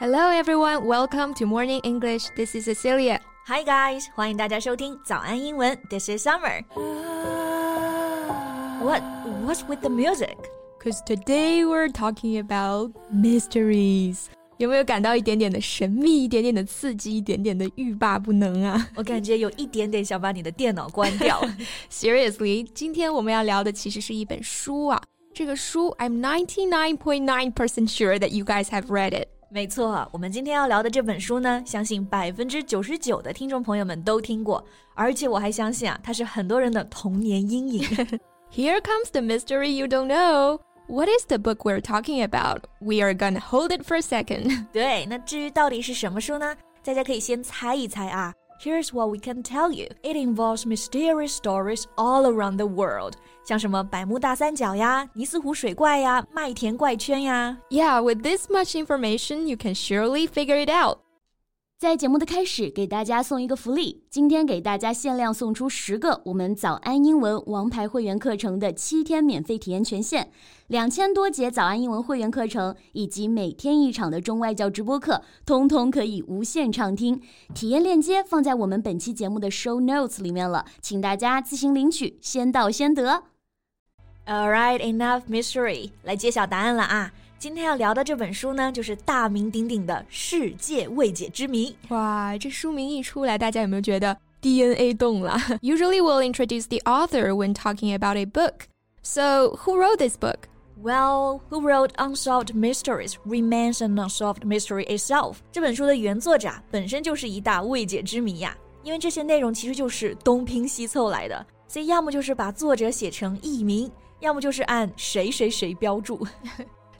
Hello everyone, welcome to Morning English. This is Cecilia. Hi guys，欢迎大家收听早安英文。This is Summer. What? What's with the music? Cause today we're talking about mysteries. 有没有感到一点点的神秘，一点点的刺激，一点点的欲罢不能啊？我感觉有一点点想把你的电脑关掉。Seriously，今天我们要聊的其实是一本书啊。这个书，I'm ninety nine point nine percent sure that you guys have read it。 没错，我们今天要聊的这本书呢，相信百分之九十九的听众朋友们都听过，而且我还相信啊，它是很多人的童年阴影。Here comes the mystery you don't know. What is the book we're talking about? We are gonna hold it for a second. 对，那至于到底是什么书呢？大家可以先猜一猜啊。Here's what we can tell you. It involves mysterious stories all around the world. 像什么百慕大三角呀、尼斯湖水怪呀、麦田怪圈呀。Yeah, with this much information, you can surely figure it out. 在节目的开始，给大家送一个福利。今天给大家限量送出十个我们早安英文王牌会员课程的七天免费体验权限，两千多节早安英文会员课程以及每天一场的中外教直播课，通通可以无限畅听。体验链接放在我们本期节目的 show notes 里面了，请大家自行领取，先到先得。All right, enough mystery，来揭晓答案了啊！今天要聊的这本书呢，就是大名鼎鼎的《世界未解之谜》。哇，这书名一出来，大家有没有觉得 DNA 动了？Usually we'll introduce the author when talking about a book. So, who wrote this book? Well, who wrote Unsolved Mysteries Remains an Unsolved Mystery itself？这本书的原作者本身就是一大未解之谜呀，因为这些内容其实就是东拼西凑来的，所以要么就是把作者写成艺名，要么就是按谁谁谁标注。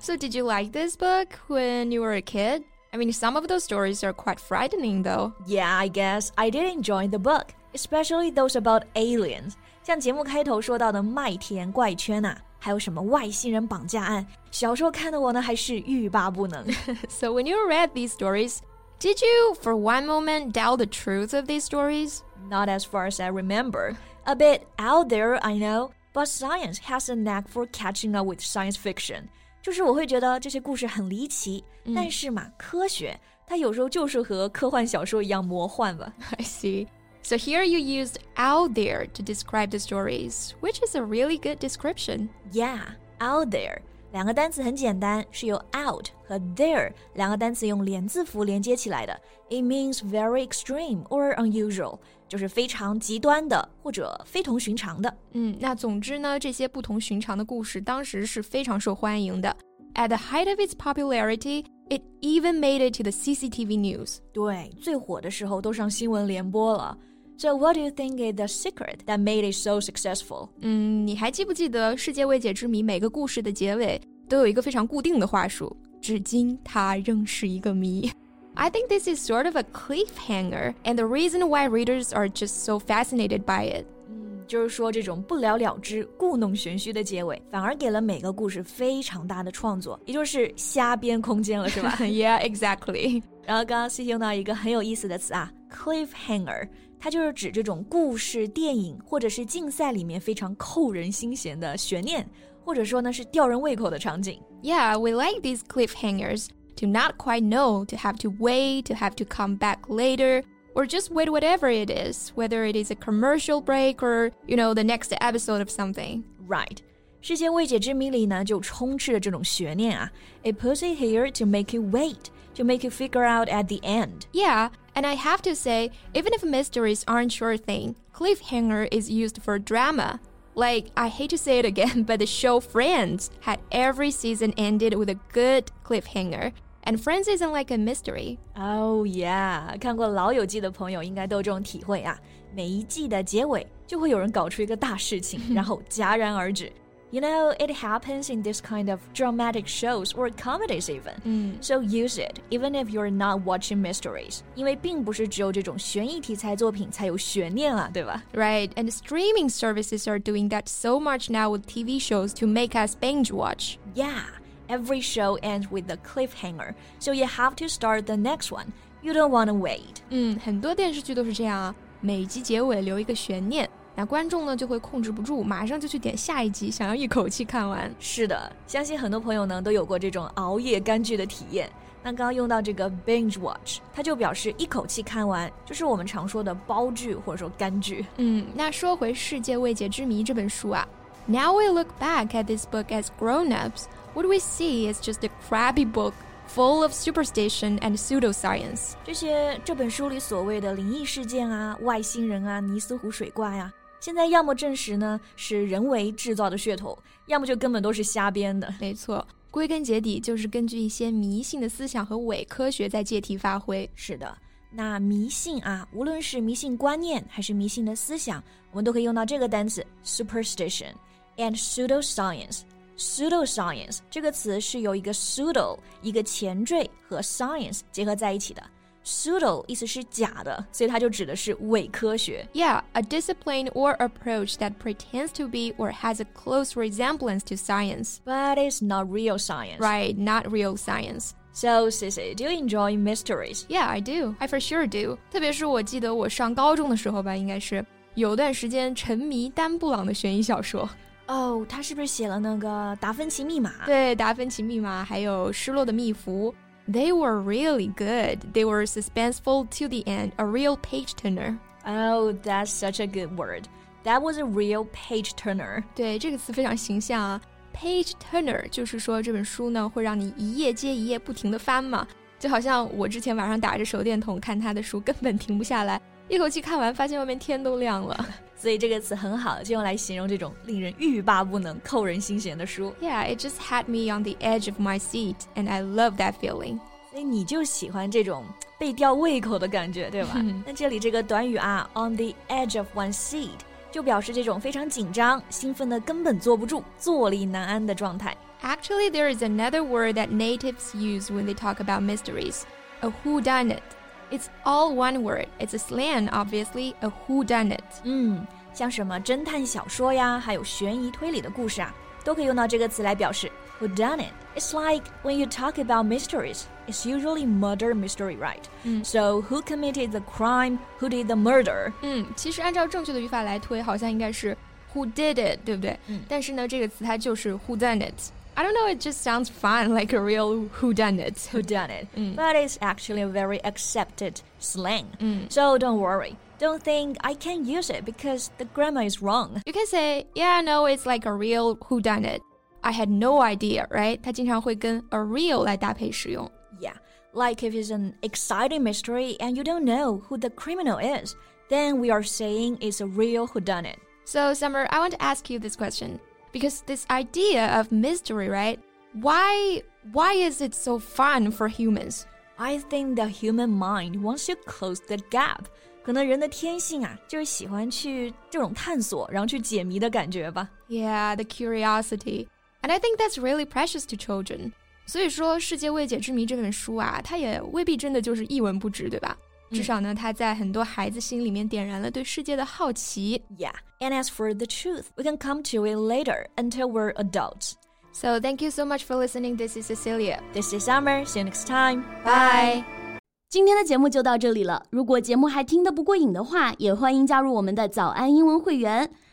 So, did you like this book when you were a kid? I mean, some of those stories are quite frightening, though. Yeah, I guess I did enjoy the book, especially those about aliens. 像节目开头说到的麦田怪圈呐、啊，还有什么外星人绑架案，小时候看的我呢还是欲罢不能。so when you read these stories, did you, for one moment, doubt the truth of these stories? Not as far as I remember. A bit out there, I know, but science has a knack for catching up with science fiction. 就是我会觉得这些故事很离奇，嗯、但是嘛，科学它有时候就是和科幻小说一样魔幻吧。 I see. So here you used out there to describe the stories, which is a really good description. Yeah, out there. 两个单词很简单，是由 out 和 there 两个单词用连字符连接起来的。It means very extreme or unusual， 就是非常极端的或者非同寻常的。嗯，那总之呢，这些不同寻常的故事当时是非常受欢迎的。At the height of its popularity, it even made it to the CCTV news. 对，最火的时候都上新闻联播了。So what do you think is the secret that made it so successful? 嗯，你还记不记得《世界未解之谜》每个故事的结尾都有一个非常固定的话术？至今它仍是一个谜。I think this is sort of a cliffhanger, and the reason why readers are just so fascinated by it. 嗯，就是说这种不了了之、故弄玄虚的结尾，反而给了每个故事非常大的创作，也就是瞎编空间了，是吧？Yeah, exactly. 然后刚刚是用到一个很有意思的词啊，cliffhanger，它就是指这种故事、电影或者是竞赛里面非常扣人心弦的悬念，或者说呢是吊人胃口的场景。 Yeah, we like these cliffhangers to not quite know, to have to wait, to have to come back later, or just wait whatever it is, whether it is a commercial break or, you know, the next episode of something. Right. 世界未解之谜里呢，就充斥着这种悬念啊。It puts it here to make you wait, to make you figure out at the end. Yeah, and I have to say, even if mysteries aren't sure thing, cliffhanger is used for drama. Like, I hate to say it again, but the show Friends had every season ended with a good cliffhanger. And Friends isn't like a mystery. Oh yeah，看过《老友记》的朋友应该都有这种体会啊。每一季的结尾就会有人搞出一个大事情，然后戛然而止。 You know, it happens in this kind of dramatic shows or comedies even. 嗯 So use it, even if you're not watching mysteries. 因为并不是只有这种悬疑题材作品才有悬念啊，对吧？ Right, and streaming services are doing that so much now with TV shows to make us binge watch. Yeah, every show ends with a cliffhanger, so you have to start the next one. You don't want to wait. 嗯，很多电视剧都是这样啊，每集结尾留一个悬念， 那观众呢就会控制不住，马上就去点下一集，想要一口气看完。是的，相信很多朋友呢都有过这种熬夜干剧的体验。那刚刚用到这个 binge watch，它就表示一口气看完，就是我们常说的煲剧或者说干剧。嗯，那说回《世界未解之谜》这本书啊，Now we look back at this book as grown-ups, what we see is just a crappy book full of superstition and pseudoscience。这些这本书里所谓的灵异事件啊、外星人啊、尼斯湖水怪啊，现在要么证实呢是人为制造的噱头，要么就根本都是瞎编的。没错。归根结底就是根据一些迷信的思想和伪科学在借题发挥。是的，那迷信啊，无论是迷信观念还是迷信的思想，我们都可以用到这个单词 superstition and pseudoscience。pseudoscience 这个词是由一个 pseudo 一个前缀和 science 结合在一起的。pseudo 意思是假的，所以它就指的是伪科学。Yeah, a discipline or approach that pretends to be or has a close resemblance to science, but it's not real science. Right, not real science. So, Sissy, do you enjoy mysteries? Yeah, I do. I for sure do. 特别是我记得我上高中的时候吧，应该是有段时间沉迷丹布朗的悬疑小说。哦，他是不是写了那个《达芬奇密码》？对，《达芬奇密码》还有《失落的密符》。 they were really good. They were suspenseful to the end, a real page turner. Oh, that's such a good word. That was a real page turner. 对，这个词非常形象啊。Page turner 就是说这本书呢会让你一页接一页不停的翻嘛，就好像我之前晚上打着手电筒看他的书，根本停不下来， 一口气看完，发现外面天都亮了。所以这个词很好，就用来形容这种令人欲罢不能、扣人心弦的书。Yeah, it just had me on the edge of my seat, and I love that feeling. 所以你就喜欢这种被吊胃口的感觉，对吧？那这里这个短语啊，on the edge of one seat，就表示这种非常紧张、兴奋的根本坐不住、坐立难安的状态。Actually, there is another word that natives use when they talk about mysteries, a whodunit. It's all one word. It's a slang, obviously, a who done it. 嗯，像什么侦探小说呀，还有悬疑推理的故事啊，都可以用到这个词来表示 who done it. It's like when you talk about mysteries, it's usually murder mystery, right? Mm. So who committed the crime? Who did the murder? 嗯，其实按照正确的语法来推，好像应该是 who did it，对不对？嗯，但是呢，这个词它就是 who done it。 I don't know, it just sounds fun, like a real whodunit. Whodunit. Mm. But it's actually a very accepted slang. Mm. So don't worry. Don't think I can't use it because the grammar is wrong. You can say, yeah, no, it's like a real whodunit. I had no idea, right? 它经常会跟 a real 来搭配使用。Yeah, like if it's an exciting mystery and you don't know who the criminal is, then we are saying it's a real whodunit. So, Summer, I want to ask you this question because this idea of mystery, right? Why why is it so fun for humans? I think the human mind wants to close the gap. 可能人的天性啊，就是喜欢去这种探索，然后去解谜的感觉吧。Yeah, the curiosity, and I think that's really precious to children. 所以说，《世界未解之谜》这本书啊，它也未必真的就是一文不值，对吧？ 至少呢，它在很多孩子心里面点燃了对世界的好奇。Yeah, and as for the truth, we can come to it later until we're adults. So thank you so much for listening. This is Cecilia. This is Summer. See you next time. Bye. 今天的节目就到这里了。如果节目还听得不过瘾的话，也欢迎加入我们的早安英文会员。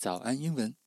早安英文。